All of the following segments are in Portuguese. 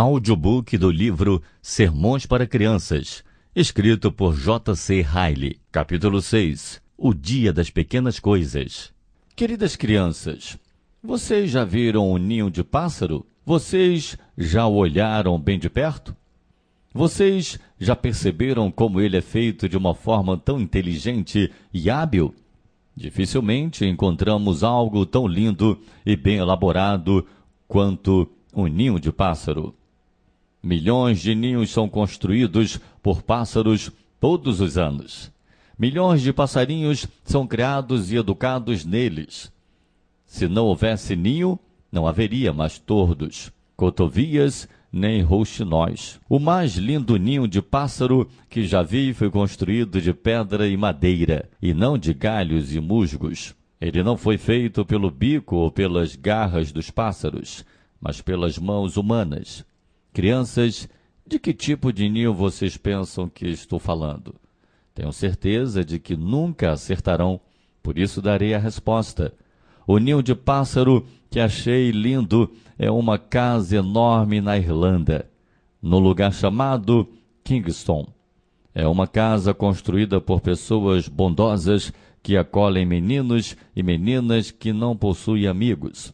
Audiobook do livro Sermões para Crianças, escrito por J.C. Riley. Capítulo 6 O Dia das Pequenas Coisas. Queridas crianças, vocês já viram um ninho de pássaro? Vocês já o olharam bem de perto? Vocês já perceberam como ele é feito de uma forma tão inteligente e hábil? Dificilmente encontramos algo tão lindo e bem elaborado quanto um ninho de pássaro. Milhões de ninhos são construídos por pássaros todos os anos. Milhões de passarinhos são criados e educados neles. Se não houvesse ninho, não haveria mais tordos, cotovias nem rouxinóis. O mais lindo ninho de pássaro que já vi foi construído de pedra e madeira, e não de galhos e musgos. Ele não foi feito pelo bico ou pelas garras dos pássaros, mas pelas mãos humanas. Crianças, de que tipo de ninho vocês pensam que estou falando? Tenho certeza de que nunca acertarão, por isso darei a resposta. O ninho de pássaro que achei lindo é uma casa enorme na Irlanda, no lugar chamado Kingston. É uma casa construída por pessoas bondosas que acolhem meninos e meninas que não possuem amigos.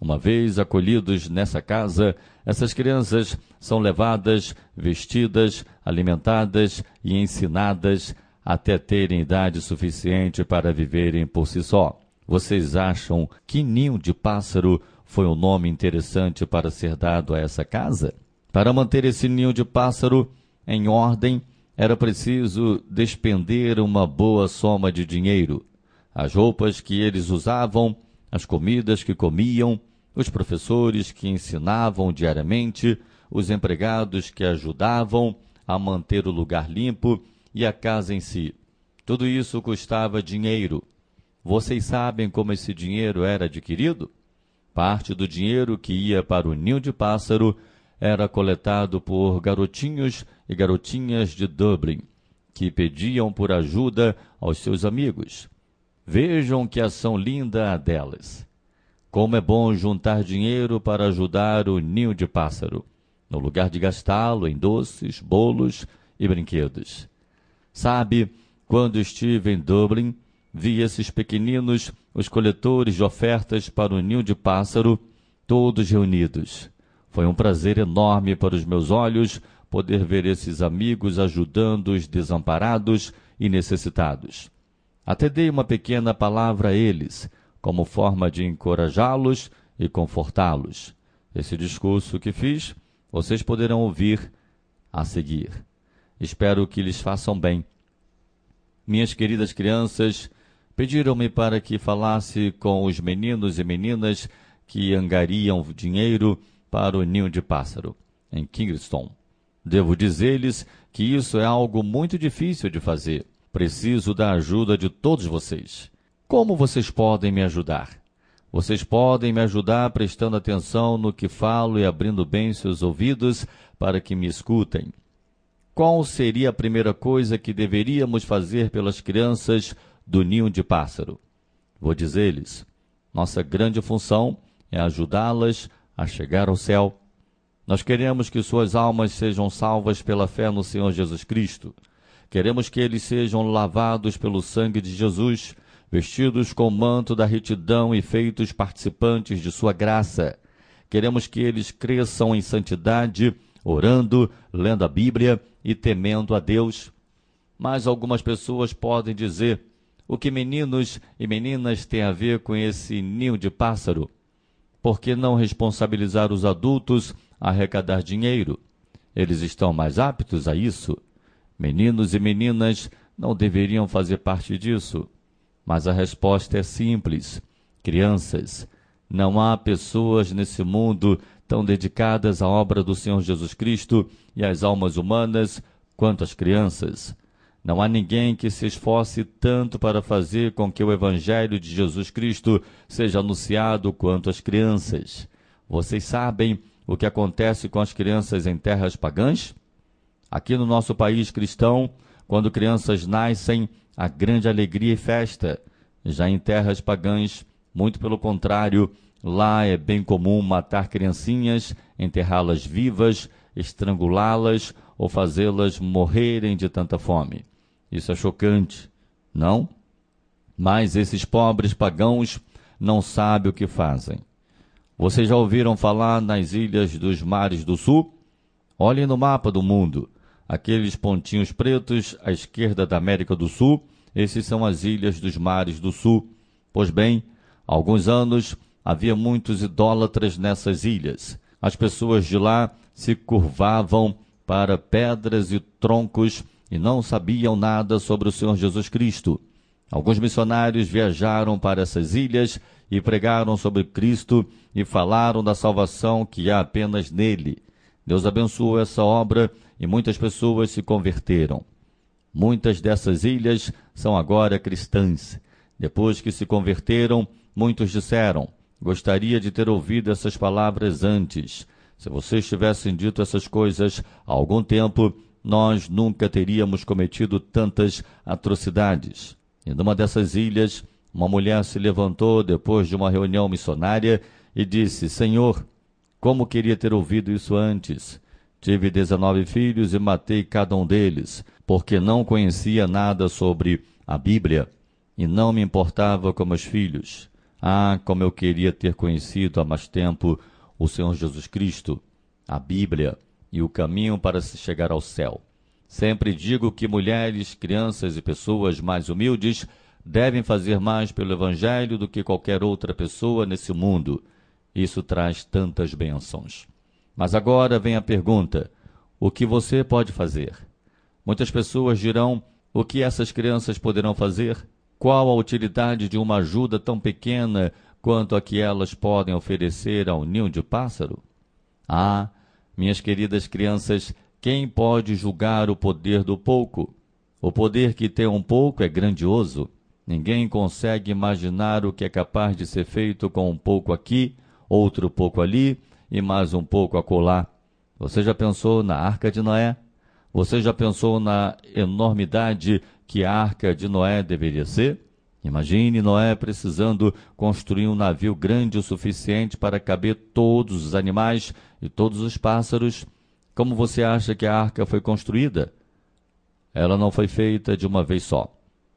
Uma vez acolhidos nessa casa, essas crianças são levadas, vestidas, alimentadas e ensinadas até terem idade suficiente para viverem por si só. Vocês acham que ninho de pássaro foi um nome interessante para ser dado a essa casa? Para manter esse ninho de pássaro em ordem, era preciso despender uma boa soma de dinheiro. As roupas que eles usavam, as comidas que comiam, os professores que ensinavam diariamente, os empregados que ajudavam a manter o lugar limpo e a casa em si. Tudo isso custava dinheiro. Vocês sabem como esse dinheiro era adquirido? Parte do dinheiro que ia para o ninho de pássaro era coletado por garotinhos e garotinhas de Dublin, que pediam por ajuda aos seus amigos. Vejam que ação linda a delas. Como é bom juntar dinheiro para ajudar o ninho de pássaro, no lugar de gastá-lo em doces, bolos e brinquedos. Sabe, quando estive em Dublin, vi esses pequeninos, os coletores de ofertas para o ninho de pássaro, todos reunidos. Foi um prazer enorme para os meus olhos poder ver esses amigos ajudando os desamparados e necessitados. Até dei uma pequena palavra a eles, como forma de encorajá-los e confortá-los. Esse discurso que fiz, vocês poderão ouvir a seguir. Espero que lhes façam bem. Minhas queridas crianças pediram-me para que falasse com os meninos e meninas que angariam dinheiro para o ninho de pássaro, em Kingston. Devo dizer-lhes que isso é algo muito difícil de fazer. Preciso da ajuda de todos vocês. Como vocês podem me ajudar? Vocês podem me ajudar prestando atenção no que falo e abrindo bem seus ouvidos para que me escutem. Qual seria a primeira coisa que deveríamos fazer pelas crianças do ninho de pássaro? Vou dizer-lhes: nossa grande função é ajudá-las a chegar ao céu. Nós queremos que suas almas sejam salvas pela fé no Senhor Jesus Cristo. Queremos que eles sejam lavados pelo sangue de Jesus vestidos com o manto da retidão e feitos participantes de sua graça. Queremos que eles cresçam em santidade, orando, lendo a Bíblia e temendo a Deus. Mas algumas pessoas podem dizer: o que meninos e meninas têm a ver com esse ninho de pássaro? Por que não responsabilizar os adultos a arrecadar dinheiro? Eles estão mais aptos a isso. Meninos e meninas não deveriam fazer parte disso. Mas a resposta é simples. Crianças, não há pessoas nesse mundo tão dedicadas à obra do Senhor Jesus Cristo e às almas humanas quanto as crianças. Não há ninguém que se esforce tanto para fazer com que o Evangelho de Jesus Cristo seja anunciado quanto as crianças. Vocês sabem o que acontece com as crianças em terras pagãs? Aqui no nosso país cristão, quando crianças nascem, a grande alegria e festa. Já em terras pagãs, muito pelo contrário, Lá é bem comum matar criancinhas, enterrá-las vivas, estrangulá-las ou fazê-las morrerem de tanta fome. Isso é chocante, não? Mas esses pobres pagãos não sabem o que fazem. Vocês já ouviram falar nas ilhas dos mares do sul? Olhem no mapa do mundo. Aqueles pontinhos pretos à esquerda da América do Sul, esses são as ilhas dos mares do sul. Pois bem, há alguns anos havia muitos idólatras nessas ilhas. As pessoas de lá se curvavam para pedras e troncos e não sabiam nada sobre o Senhor Jesus Cristo. Alguns missionários viajaram para essas ilhas e pregaram sobre Cristo e falaram da salvação que há apenas nele. Deus abençoou essa obra e muitas pessoas se converteram. Muitas dessas ilhas são agora cristãs. Depois que se converteram, muitos disseram: Gostaria de ter ouvido essas palavras antes. Se vocês tivessem dito essas coisas há algum tempo, nós nunca teríamos cometido tantas atrocidades. E numa dessas ilhas, uma mulher se levantou depois de uma reunião missionária e disse: Senhor, como queria ter ouvido isso antes. Tive dezenove filhos e matei cada um deles, porque não conhecia nada sobre a Bíblia e não me importava com meus filhos. Ah, como eu queria ter conhecido há mais tempo o Senhor Jesus Cristo, a Bíblia e o caminho para se chegar ao céu. Sempre digo que mulheres, crianças e pessoas mais humildes devem fazer mais pelo Evangelho do que qualquer outra pessoa nesse mundo. Isso traz tantas bênçãos. Mas agora vem a pergunta: o que você pode fazer? Muitas pessoas dirão: o que essas crianças poderão fazer? Qual a utilidade de uma ajuda tão pequena quanto a que elas podem oferecer ao ninho de pássaro? Ah, minhas queridas crianças, quem pode julgar o poder do pouco? O poder que tem um pouco é grandioso. Ninguém consegue imaginar o que é capaz de ser feito com um pouco aqui, outro pouco ali e mais um pouco acolá. Você já pensou na arca de Noé? Você já pensou na enormidade que a arca de Noé deveria ser? Imagine Noé precisando construir um navio grande o suficiente para caber todos os animais e todos os pássaros. Como você acha que a arca foi construída? Ela não foi feita de uma vez só.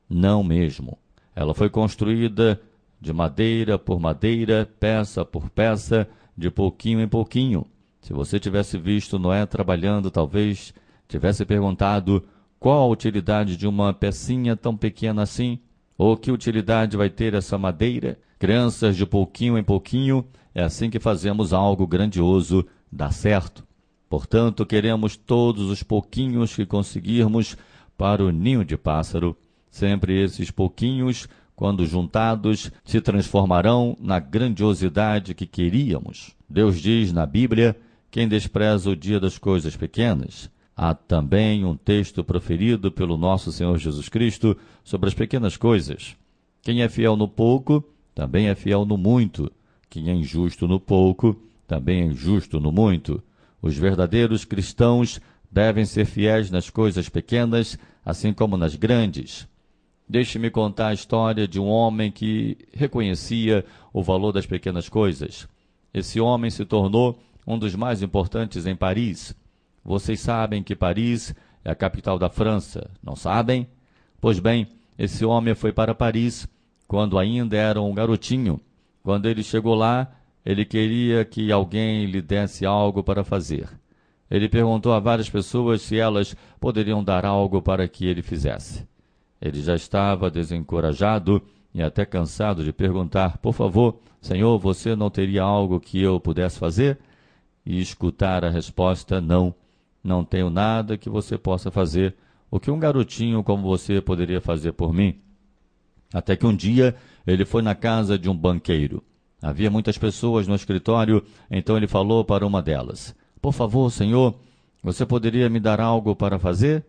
Não mesmo. Ela foi construída de madeira por madeira, peça por peça, de pouquinho em pouquinho. Se você tivesse visto Noé trabalhando, talvez tivesse perguntado qual a utilidade de uma pecinha tão pequena assim? Ou que utilidade vai ter essa madeira? Crianças de pouquinho em pouquinho, é assim que fazemos algo grandioso dar certo. Portanto, queremos todos os pouquinhos que conseguirmos para o ninho de pássaro. Sempre esses pouquinhos, quando juntados, se transformarão na grandiosidade que queríamos. Deus diz na Bíblia: quem despreza o dia das coisas pequenas, Há também um texto proferido pelo nosso Senhor Jesus Cristo sobre as pequenas coisas. Quem é fiel no pouco, também é fiel no muito. Quem é injusto no pouco, também é injusto no muito. Os verdadeiros cristãos devem ser fiéis nas coisas pequenas, assim como nas grandes. Deixe-me contar a história de um homem que reconhecia o valor das pequenas coisas. Esse homem se tornou um dos mais importantes em Paris. Vocês sabem que Paris é a capital da França, não sabem? Pois bem, esse homem foi para Paris quando ainda era um garotinho. Quando ele chegou lá, ele queria que alguém lhe desse algo para fazer. Ele perguntou a várias pessoas se elas poderiam dar algo para que ele fizesse. Ele já estava desencorajado e até cansado de perguntar: Por favor, Senhor, você não teria algo que eu pudesse fazer? E escutar a resposta: Não. Não tenho nada que você possa fazer, o que um garotinho como você poderia fazer por mim. Até que um dia ele foi na casa de um banqueiro. Havia muitas pessoas no escritório, então ele falou para uma delas: Por favor, senhor, você poderia me dar algo para fazer?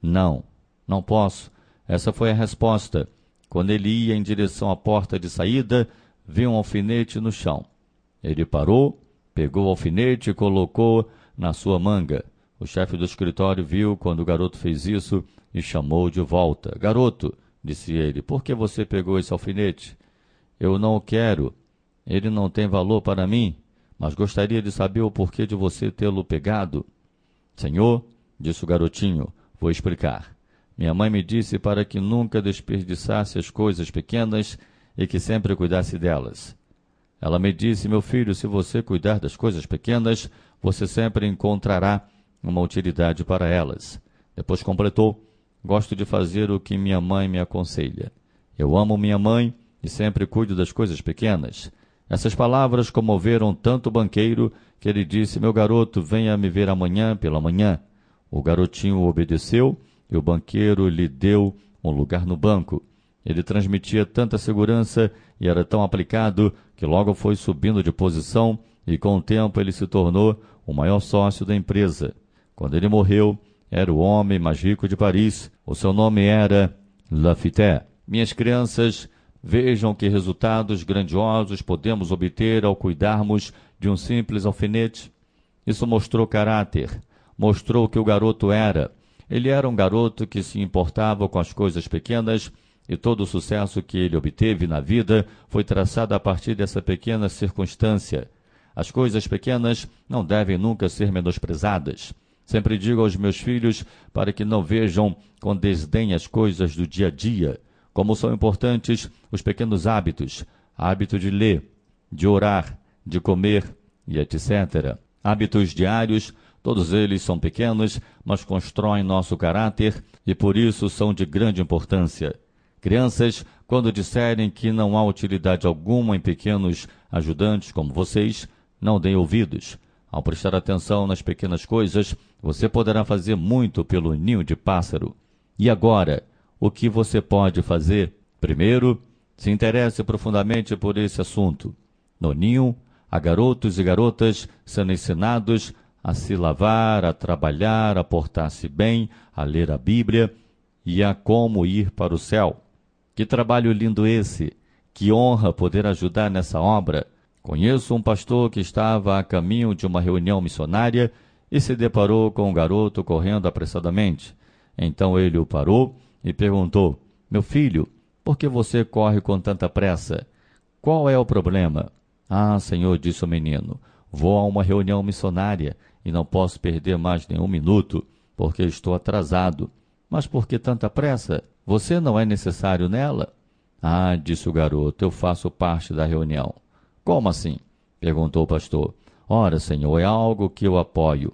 Não, não posso. Essa foi a resposta. Quando ele ia em direção à porta de saída, viu um alfinete no chão. Ele parou, pegou o alfinete e colocou na sua manga. O chefe do escritório viu quando o garoto fez isso e chamou de volta. Garoto, disse ele, por que você pegou esse alfinete? Eu não o quero. Ele não tem valor para mim, mas gostaria de saber o porquê de você tê-lo pegado. Senhor, disse o garotinho, vou explicar. Minha mãe me disse para que nunca desperdiçasse as coisas pequenas e que sempre cuidasse delas. Ela me disse: Meu filho, se você cuidar das coisas pequenas, você sempre encontrará uma utilidade para elas. Depois completou: Gosto de fazer o que minha mãe me aconselha. Eu amo minha mãe e sempre cuido das coisas pequenas. Essas palavras comoveram tanto o banqueiro que ele disse: Meu garoto, venha me ver amanhã pela manhã. O garotinho obedeceu e o banqueiro lhe deu um lugar no banco. Ele transmitia tanta segurança e era tão aplicado que logo foi subindo de posição e com o tempo ele se tornou o maior sócio da empresa. Quando ele morreu, era o homem mais rico de Paris. O seu nome era Lafitte. Minhas crianças, vejam que resultados grandiosos podemos obter ao cuidarmos de um simples alfinete. Isso mostrou caráter, mostrou que o garoto era. Ele era um garoto que se importava com as coisas pequenas e todo o sucesso que ele obteve na vida foi traçado a partir dessa pequena circunstância. As coisas pequenas não devem nunca ser menosprezadas. Sempre digo aos meus filhos para que não vejam com desdém as coisas do dia a dia, como são importantes os pequenos hábitos, hábito de ler, de orar, de comer e etc. Hábitos diários, todos eles são pequenos, mas constroem nosso caráter e por isso são de grande importância. Crianças, quando disserem que não há utilidade alguma em pequenos ajudantes como vocês, não deem ouvidos. Ao prestar atenção nas pequenas coisas, você poderá fazer muito pelo ninho de pássaro. E agora, o que você pode fazer? Primeiro, se interesse profundamente por esse assunto. No ninho, há garotos e garotas sendo ensinados a se lavar, a trabalhar, a portar-se bem, a ler a Bíblia e a como ir para o céu. Que trabalho lindo esse! Que honra poder ajudar nessa obra! Conheço um pastor que estava a caminho de uma reunião missionária e se deparou com um garoto correndo apressadamente. Então ele o parou e perguntou: Meu filho, por que você corre com tanta pressa? Qual é o problema? Ah, senhor, disse o menino, vou a uma reunião missionária e não posso perder mais nenhum minuto, porque estou atrasado. Mas por que tanta pressa? Você não é necessário nela? Ah, disse o garoto, eu faço parte da reunião. Como assim? perguntou o pastor. Ora, senhor, é algo que eu apoio.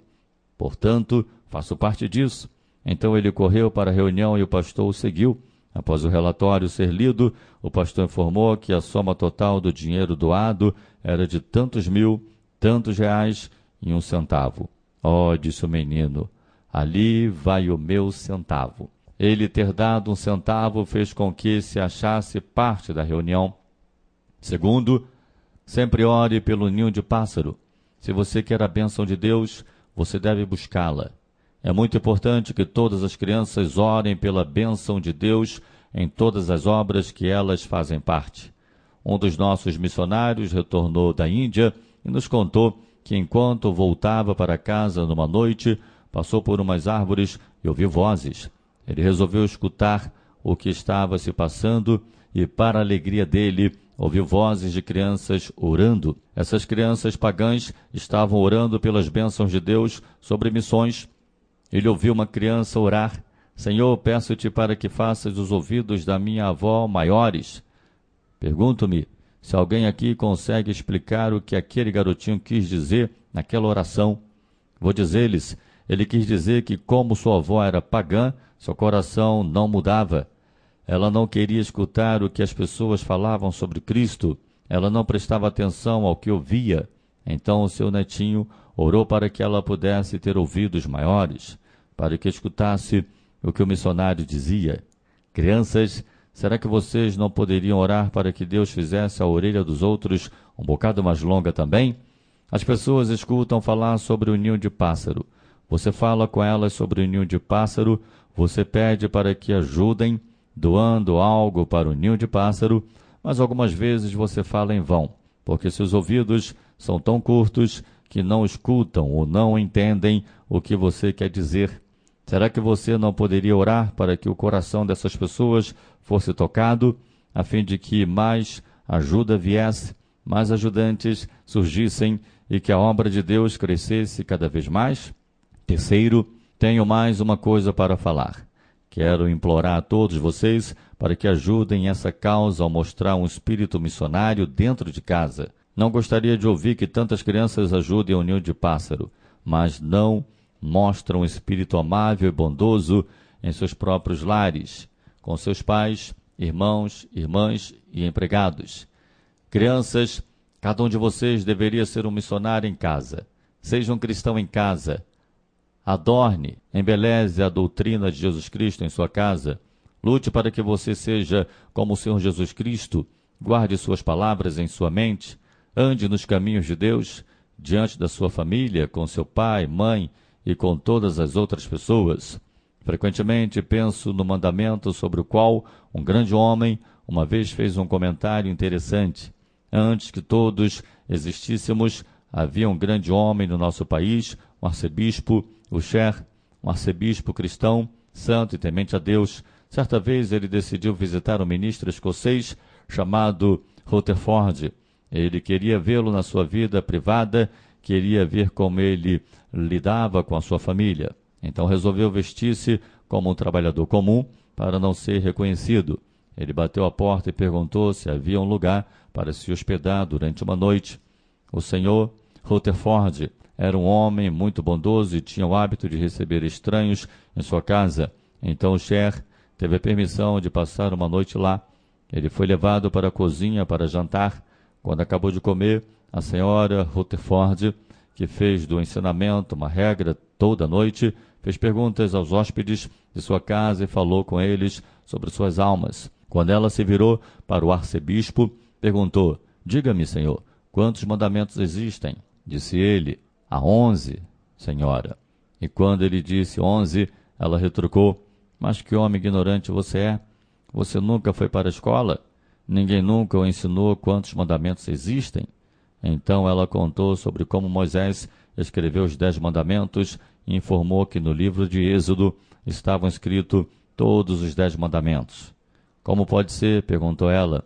Portanto, faço parte disso. Então ele correu para a reunião e o pastor o seguiu. Após o relatório ser lido, o pastor informou que a soma total do dinheiro doado era de tantos mil, tantos reais e um centavo. Oh, disse o menino, ali vai o meu centavo. Ele ter dado um centavo fez com que se achasse parte da reunião. Segundo, sempre ore pelo ninho de pássaro. Se você quer a bênção de Deus, você deve buscá-la. É muito importante que todas as crianças orem pela bênção de Deus em todas as obras que elas fazem parte. Um dos nossos missionários retornou da Índia e nos contou que enquanto voltava para casa numa noite, passou por umas árvores e ouviu vozes. Ele resolveu escutar o que estava se passando e, para a alegria dele, ouviu vozes de crianças orando. Essas crianças pagãs estavam orando pelas bênçãos de Deus sobre missões. Ele ouviu uma criança orar: Senhor, peço-te para que faças os ouvidos da minha avó maiores. Pergunto-me se alguém aqui consegue explicar o que aquele garotinho quis dizer naquela oração. Vou dizer-lhes: ele quis dizer que, como sua avó era pagã, seu coração não mudava. Ela não queria escutar o que as pessoas falavam sobre Cristo. Ela não prestava atenção ao que ouvia. Então o seu netinho orou para que ela pudesse ter ouvidos maiores, para que escutasse o que o missionário dizia. Crianças, será que vocês não poderiam orar para que Deus fizesse a orelha dos outros um bocado mais longa também? As pessoas escutam falar sobre o ninho de pássaro. Você fala com elas sobre o ninho de pássaro, você pede para que ajudem, doando algo para o ninho de pássaro, mas algumas vezes você fala em vão, porque seus ouvidos são tão curtos que não escutam ou não entendem o que você quer dizer. Será que você não poderia orar para que o coração dessas pessoas fosse tocado, a fim de que mais ajuda viesse, mais ajudantes surgissem e que a obra de Deus crescesse cada vez mais? Terceiro, tenho mais uma coisa para falar. Quero implorar a todos vocês para que ajudem essa causa ao mostrar um espírito missionário dentro de casa. Não gostaria de ouvir que tantas crianças ajudem a união de pássaro, mas não mostram um espírito amável e bondoso em seus próprios lares, com seus pais, irmãos, irmãs e empregados. Crianças, cada um de vocês deveria ser um missionário em casa. Seja um cristão em casa. Adorne, embeleze a doutrina de Jesus Cristo em sua casa. Lute para que você seja como o Senhor Jesus Cristo. Guarde suas palavras em sua mente. Ande nos caminhos de Deus, diante da sua família, com seu pai, mãe e com todas as outras pessoas. Frequentemente penso no mandamento sobre o qual um grande homem uma vez fez um comentário interessante. Antes que todos existíssemos, havia um grande homem no nosso país, um arcebispo, o Cher, um arcebispo cristão, santo e temente a Deus. Certa vez ele decidiu visitar um ministro escocês chamado Rutherford ele queria vê-lo na sua vida privada, queria ver como ele lidava com a sua família. Então resolveu vestir-se como um trabalhador comum para não ser reconhecido. Ele bateu a porta e perguntou se havia um lugar para se hospedar durante uma noite. O senhor Rutherford era um homem muito bondoso e tinha o hábito de receber estranhos em sua casa. Então o Cher teve a permissão de passar uma noite lá. Ele foi levado para a cozinha para jantar quando acabou de comer, a senhora Rutherford, que fez do ensinamento uma regra toda noite, fez perguntas aos hóspedes de sua casa e falou com eles sobre suas almas. Quando ela se virou para o arcebispo, perguntou: Diga-me, senhor, quantos mandamentos existem? Disse ele: Há onze, senhora. E quando ele disse onze, ela retrucou: Mas que homem ignorante você é! Você nunca foi para a escola? Ninguém nunca o ensinou quantos mandamentos existem. Então ela contou sobre como Moisés escreveu os dez mandamentos e informou que no livro de Êxodo estavam escritos todos os dez mandamentos. Como pode ser, perguntou ela,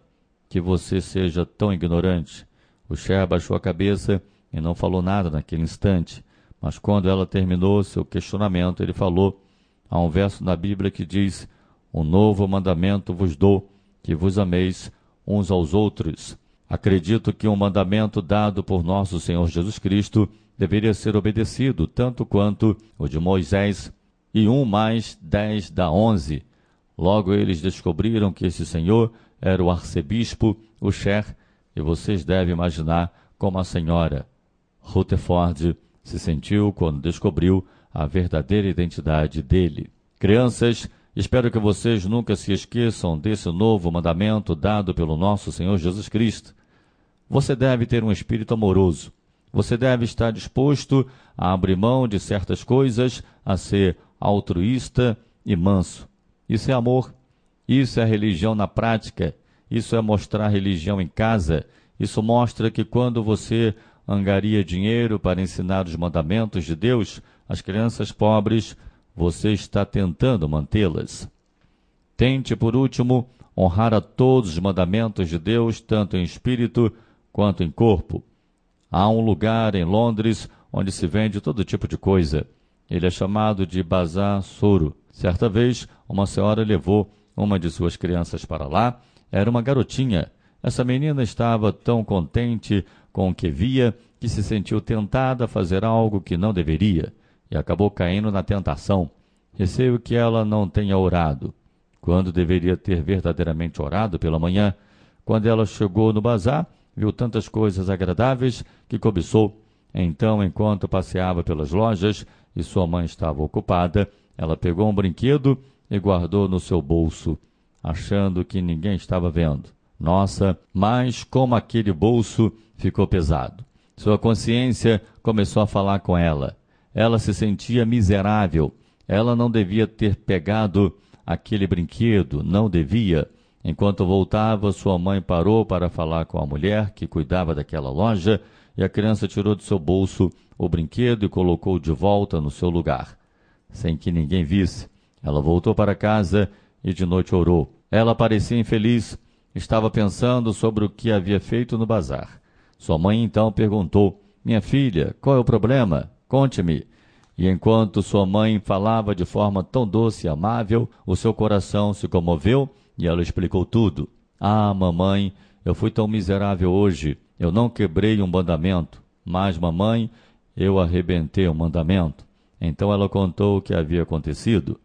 que você seja tão ignorante? O Cher baixou a cabeça e não falou nada naquele instante, mas quando ela terminou seu questionamento, ele falou: há um verso na Bíblia que diz: Um novo mandamento vos dou que vos ameis uns aos outros. Acredito que um mandamento dado por nosso Senhor Jesus Cristo deveria ser obedecido, tanto quanto o de Moisés, e um mais dez dá onze. Logo eles descobriram que esse senhor era o arcebispo, o Cher, e vocês devem imaginar como a senhora Rutherford se sentiu quando descobriu a verdadeira identidade dele. Crianças, Espero que vocês nunca se esqueçam desse novo mandamento dado pelo nosso Senhor Jesus Cristo. Você deve ter um espírito amoroso. Você deve estar disposto a abrir mão de certas coisas, a ser altruísta e manso. Isso é amor. Isso é religião na prática. Isso é mostrar religião em casa. Isso mostra que quando você angaria dinheiro para ensinar os mandamentos de Deus às crianças pobres, você está tentando mantê-las. Tente, por último, honrar a todos os mandamentos de Deus, tanto em espírito quanto em corpo. Há um lugar em Londres onde se vende todo tipo de coisa. Ele é chamado de Bazar Soro. Certa vez, uma senhora levou uma de suas crianças para lá. Era uma garotinha. Essa menina estava tão contente com o que via que se sentiu tentada a fazer algo que não deveria e acabou caindo na tentação. Receio que ela não tenha orado, quando deveria ter verdadeiramente orado pela manhã. Quando ela chegou no bazar, viu tantas coisas agradáveis que cobiçou. Então, enquanto passeava pelas lojas e sua mãe estava ocupada, ela pegou um brinquedo e guardou no seu bolso, achando que ninguém estava vendo. Nossa, mas como aquele bolso ficou pesado. Sua consciência começou a falar com ela. Ela se sentia miserável. Ela não devia ter pegado aquele brinquedo, não devia. Enquanto voltava, sua mãe parou para falar com a mulher que cuidava daquela loja e a criança tirou do seu bolso o brinquedo e colocou de volta no seu lugar. Sem que ninguém visse, ela voltou para casa e de noite orou. Ela parecia infeliz, estava pensando sobre o que havia feito no bazar. Sua mãe então perguntou: Minha filha, qual é o problema? Conte-me. E enquanto sua mãe falava de forma tão doce e amável, o seu coração se comoveu e ela explicou tudo. Ah, mamãe, eu fui tão miserável hoje. Eu não quebrei um mandamento, mas, mamãe, eu arrebentei um mandamento. Então ela contou o que havia acontecido.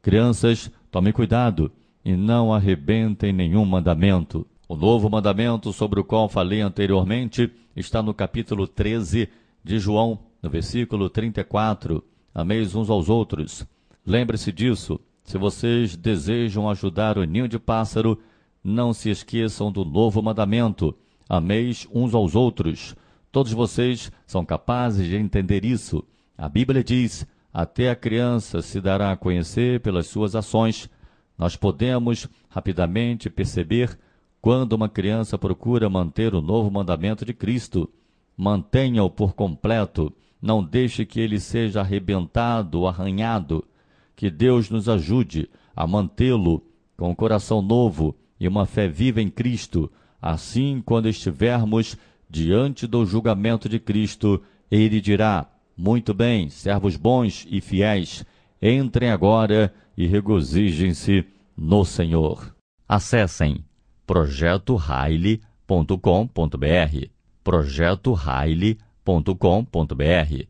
Crianças, tomem cuidado e não arrebentem nenhum mandamento. O novo mandamento sobre o qual falei anteriormente está no capítulo 13 de João, no versículo 34. Ameis uns aos outros. Lembre-se disso. Se vocês desejam ajudar o ninho de pássaro, não se esqueçam do novo mandamento. Ameis uns aos outros. Todos vocês são capazes de entender isso. A Bíblia diz: até a criança se dará a conhecer pelas suas ações. Nós podemos rapidamente perceber quando uma criança procura manter o novo mandamento de Cristo. Mantenha-o por completo não deixe que ele seja arrebentado arranhado. Que Deus nos ajude a mantê-lo com um coração novo e uma fé viva em Cristo. Assim, quando estivermos diante do julgamento de Cristo, ele dirá: Muito bem, servos bons e fiéis, entrem agora e regozijem-se no Senhor. Acessem projetoraile.com.br projetoraile.com.br www.ecom.br